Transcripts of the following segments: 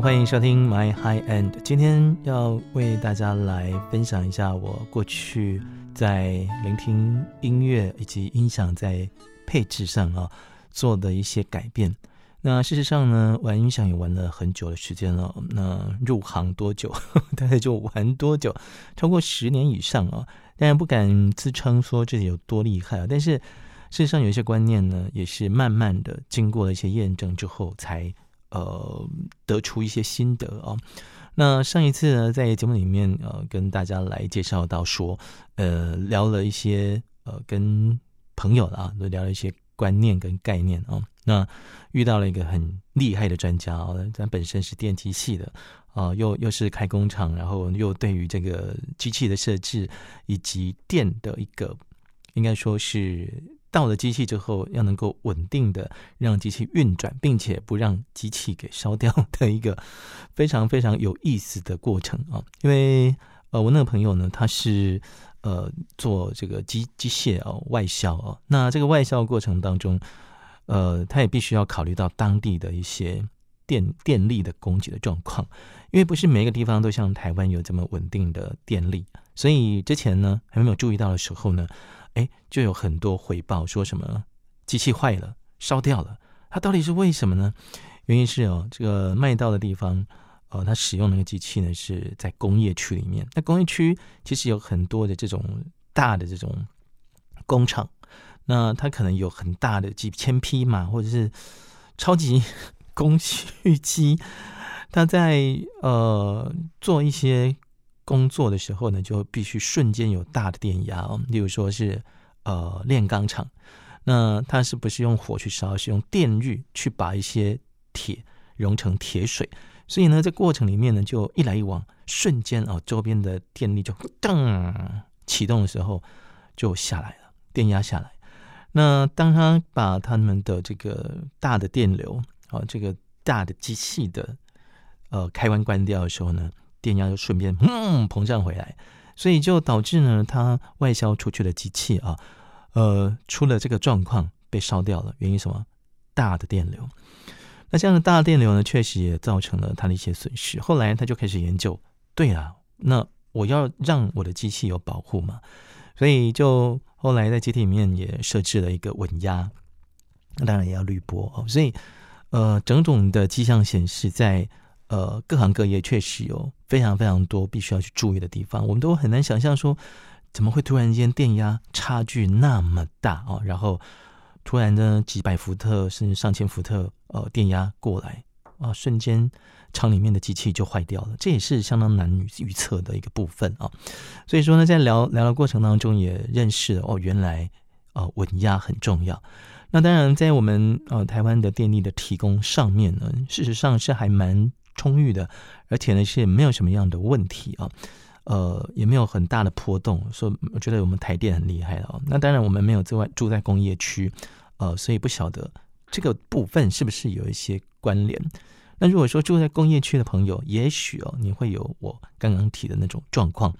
欢迎收听 My High End。今天要为大家来分享一下我过去在聆听音乐以及音响在配置上啊做的一些改变。那事实上呢，玩音响也玩了很久的时间了。那入行多久，大概就玩多久，超过十年以上啊。当然不敢自称说自己有多厉害啊，但是事实上有一些观念呢，也是慢慢的经过了一些验证之后才。呃，得出一些心得啊。那上一次呢，在节目里面呃，跟大家来介绍到说，呃，聊了一些呃，跟朋友啊，都聊了一些观念跟概念啊。那遇到了一个很厉害的专家啊，咱本身是电机系的啊，又又是开工厂，然后又对于这个机器的设置以及电的一个，应该说是。到了机器之后，要能够稳定的让机器运转，并且不让机器给烧掉的一个非常非常有意思的过程啊！因为呃，我那个朋友呢，他是呃做这个机机械哦外销哦，那这个外销过程当中，呃，他也必须要考虑到当地的一些电电力的供给的状况，因为不是每一个地方都像台湾有这么稳定的电力，所以之前呢还没有注意到的时候呢。哎，就有很多回报，说什么机器坏了、烧掉了，它到底是为什么呢？原因是哦，这个卖到的地方，呃，它使用那个机器呢是在工业区里面。那工业区其实有很多的这种大的这种工厂，那它可能有很大的几千匹马，或者是超级工序机，它在呃做一些。工作的时候呢，就必须瞬间有大的电压哦。例如说是呃炼钢厂，那它是不是用火去烧，是用电浴去把一些铁融成铁水？所以呢，在过程里面呢，就一来一往，瞬间啊，周边的电力就噔启动的时候就下来了，电压下来。那当他把他们的这个大的电流啊，这个大的机器的呃开关关掉的时候呢？电压就顺便嗯膨胀回来，所以就导致呢，它外销出去的机器啊，呃，出了这个状况被烧掉了。原因什么？大的电流。那这样的大电流呢，确实也造成了它的一些损失。后来他就开始研究，对啊，那我要让我的机器有保护嘛，所以就后来在机体里面也设置了一个稳压，那当然也要滤波哦。所以呃，种种的迹象显示在。呃，各行各业确实有非常非常多必须要去注意的地方，我们都很难想象说，怎么会突然间电压差距那么大哦，然后突然呢几百伏特甚至上千伏特呃电压过来啊，瞬间厂里面的机器就坏掉了，这也是相当难预测的一个部分啊。所以说呢，在聊聊的过程当中也认识了哦，原来呃稳压很重要。那当然在我们呃台湾的电力的提供上面呢，事实上是还蛮。充裕的，而且呢是没有什么样的问题啊，呃，也没有很大的波动，所以我觉得我们台电很厉害了那当然我们没有在外住在工业区，呃，所以不晓得这个部分是不是有一些关联。那如果说住在工业区的朋友，也许哦你会有我刚刚提的那种状况。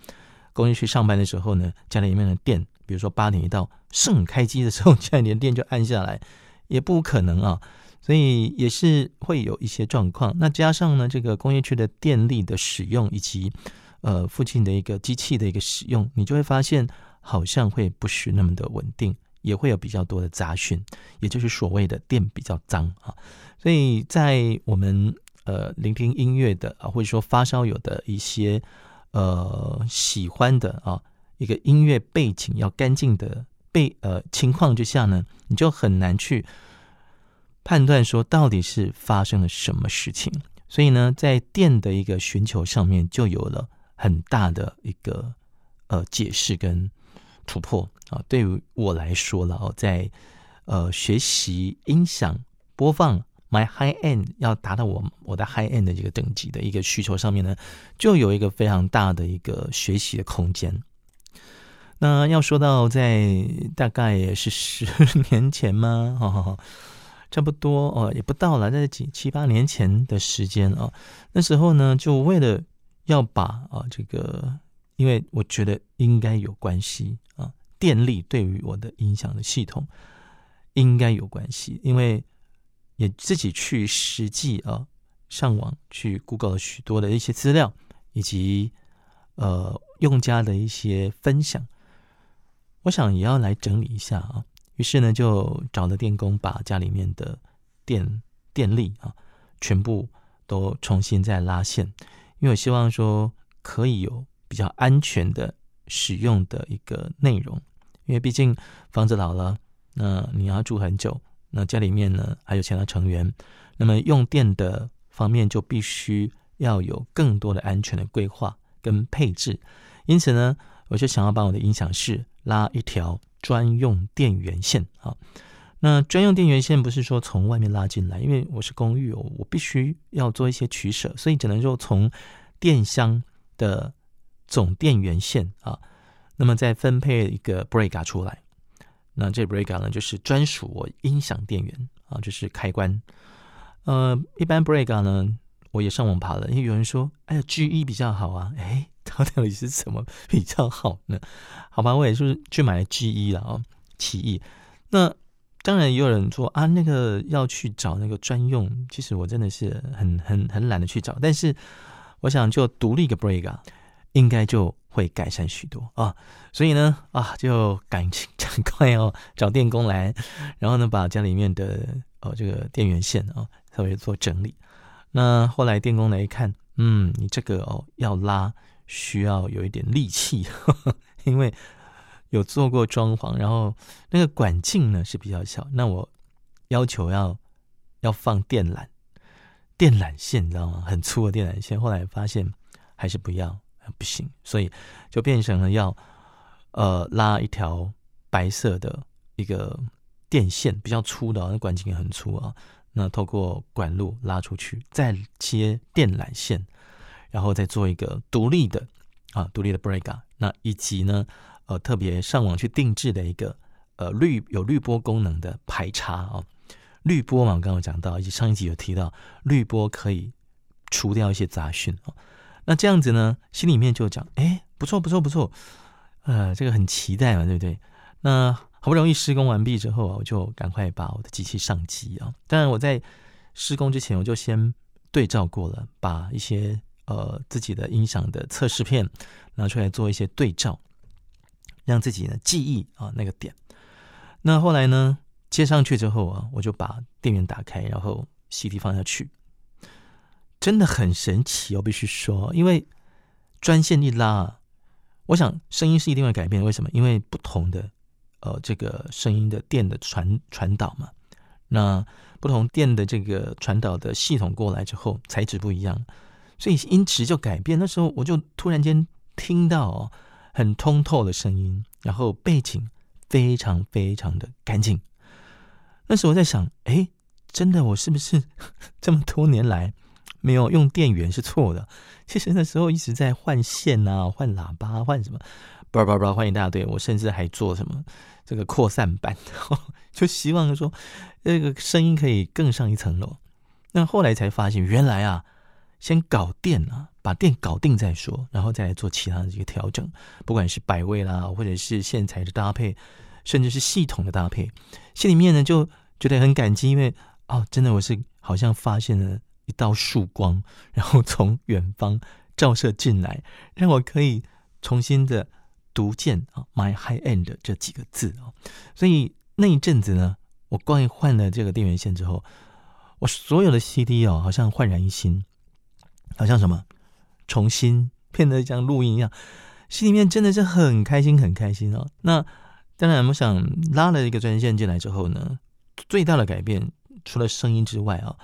工业区上班的时候呢，家里面的电，比如说八点一到，盛开机的时候，家里的电就按下来，也不可能啊。所以也是会有一些状况，那加上呢，这个工业区的电力的使用以及呃附近的一个机器的一个使用，你就会发现好像会不是那么的稳定，也会有比较多的杂讯，也就是所谓的电比较脏啊。所以在我们呃聆听音乐的啊，或者说发烧友的一些呃喜欢的啊一个音乐背景要干净的背呃情况之下呢，你就很难去。判断说到底是发生了什么事情，所以呢，在电的一个寻求上面就有了很大的一个呃解释跟突破啊。对于我来说了哦，在呃学习音响播放 my high end 要达到我我的 high end 的这个等级的一个需求上面呢，就有一个非常大的一个学习的空间。那要说到在大概也是十年前吗？哈哈。差不多哦，也不到了，在几七八年前的时间啊。那时候呢，就为了要把啊这个，因为我觉得应该有关系啊，电力对于我的影响的系统应该有关系，因为也自己去实际啊上网去 Google 了许多的一些资料，以及呃用家的一些分享，我想也要来整理一下啊。于是呢，就找了电工，把家里面的电电力啊全部都重新再拉线，因为我希望说可以有比较安全的使用的一个内容，因为毕竟房子老了，那你要住很久，那家里面呢还有其他成员，那么用电的方面就必须要有更多的安全的规划跟配置，因此呢，我就想要把我的音响室拉一条。专用电源线啊，那专用电源线不是说从外面拉进来，因为我是公寓哦，我必须要做一些取舍，所以只能就从电箱的总电源线啊，那么再分配一个 breaker 出来。那这 breaker 呢，就是专属我音响电源啊，就是开关。呃，一般 breaker 呢，我也上网爬了，因为有人说，哎呀，G 一比较好啊，哎。到底是什么比较好呢？好吧，我也是去买了 G 一了啊，奇异。那当然也有人说啊，那个要去找那个专用，其实我真的是很很很懒得去找。但是我想就独立一个 break 啊应该就会改善许多啊。所以呢啊，就赶紧 赶快哦找电工来，然后呢把家里面的哦这个电源线啊稍微做整理。那后来电工来一看，嗯，你这个哦要拉。需要有一点力气，因为有做过装潢，然后那个管径呢是比较小。那我要求要要放电缆，电缆线你知道吗？很粗的电缆线。后来发现还是不要，不行，所以就变成了要呃拉一条白色的一个电线，比较粗的，那管径也很粗啊。那透过管路拉出去，再接电缆线。然后再做一个独立的啊，独立的 break 那以及呢，呃，特别上网去定制的一个呃滤有滤波功能的排插啊，滤波嘛，我刚刚讲到，以及上一集有提到，滤波可以除掉一些杂讯哦。那这样子呢，心里面就讲，哎，不错不错不错，呃，这个很期待嘛，对不对？那好不容易施工完毕之后啊，我就赶快把我的机器上机啊。当然我在施工之前，我就先对照过了，把一些。呃，自己的音响的测试片拿出来做一些对照，让自己呢记忆啊那个点。那后来呢接上去之后啊，我就把电源打开，然后 CD 放下去，真的很神奇我必须说，因为专线一拉，我想声音是一定会改变。为什么？因为不同的呃这个声音的电的传传导嘛，那不同电的这个传导的系统过来之后，材质不一样。所以音质就改变，那时候我就突然间听到很通透的声音，然后背景非常非常的干净。那时候我在想，哎，真的，我是不是这么多年来没有用电源是错的？其实那时候一直在换线啊，换喇叭，换什么，叭叭叭，换一大堆。我甚至还做什么这个扩散板，就希望说这个声音可以更上一层楼。那后来才发现，原来啊。先搞电啊，把电搞定再说，然后再来做其他的这个调整，不管是摆位啦，或者是线材的搭配，甚至是系统的搭配，心里面呢就觉得很感激，因为哦，真的我是好像发现了一道曙光，然后从远方照射进来，让我可以重新的读见啊，my high end 这几个字啊，所以那一阵子呢，我光一换了这个电源线之后，我所有的 CD 哦，好像焕然一新。好像什么重新变得像录音一样，心里面真的是很开心，很开心哦。那当然，我想拉了一个专线进来之后呢，最大的改变除了声音之外啊，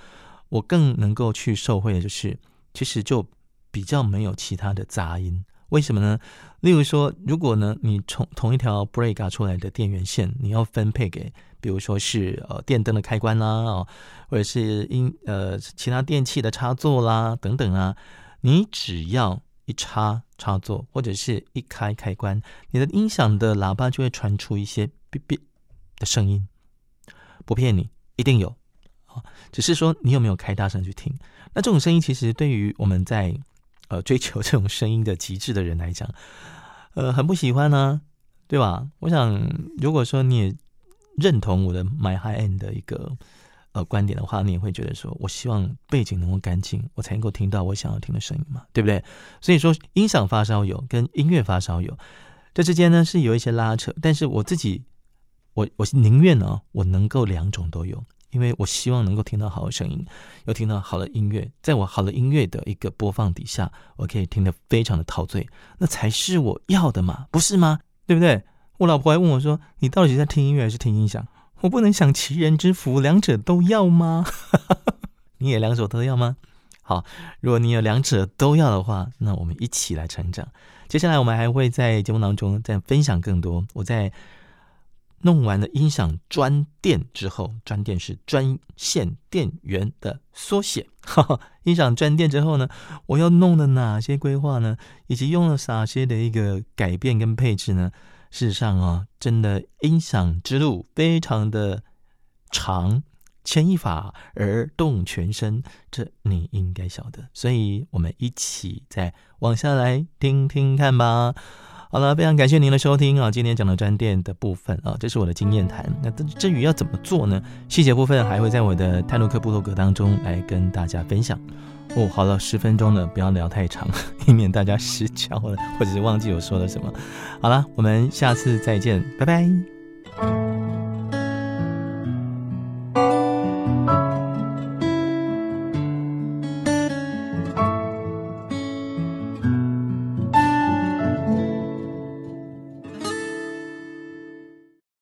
我更能够去受惠的就是，其实就比较没有其他的杂音。为什么呢？例如说，如果呢你从同一条 break 出来的电源线，你要分配给，比如说是呃电灯的开关啦，哦，或者是音呃其他电器的插座啦等等啊，你只要一插插座或者是一开开关，你的音响的喇叭就会传出一些哔哔的声音，不骗你，一定有啊，只是说你有没有开大声去听？那这种声音其实对于我们在呃，追求这种声音的极致的人来讲，呃，很不喜欢呢，对吧？我想，如果说你也认同我的 My High End 的一个呃观点的话，你也会觉得说，我希望背景能够干净，我才能够听到我想要听的声音嘛，对不对？所以说，音响发烧友跟音乐发烧友这之间呢是有一些拉扯，但是我自己，我我宁愿呢，我能够两种都有。因为我希望能够听到好的声音，又听到好的音乐，在我好的音乐的一个播放底下，我可以听得非常的陶醉，那才是我要的嘛，不是吗？对不对？我老婆还问我说：“你到底是在听音乐还是听音响？”我不能享其人之福，两者都要吗？你也两者都要吗？好，如果你有两者都要的话，那我们一起来成长。接下来我们还会在节目当中再分享更多。我在。弄完了音响专电之后，专电是专线电源的缩写。音响专电之后呢，我要弄的哪些规划呢？以及用了哪些的一个改变跟配置呢？事实上啊，真的音响之路非常的长，牵一发而动全身，这你应该晓得。所以我们一起再往下来听听看吧。好了，非常感谢您的收听啊！今天讲的专店的部分啊，这是我的经验谈。那至于要怎么做呢？细节部分还会在我的泰诺克部落格当中来跟大家分享。哦，好了，十分钟了，不要聊太长，以免大家失焦了，或者是忘记我说了什么。好了，我们下次再见，拜拜。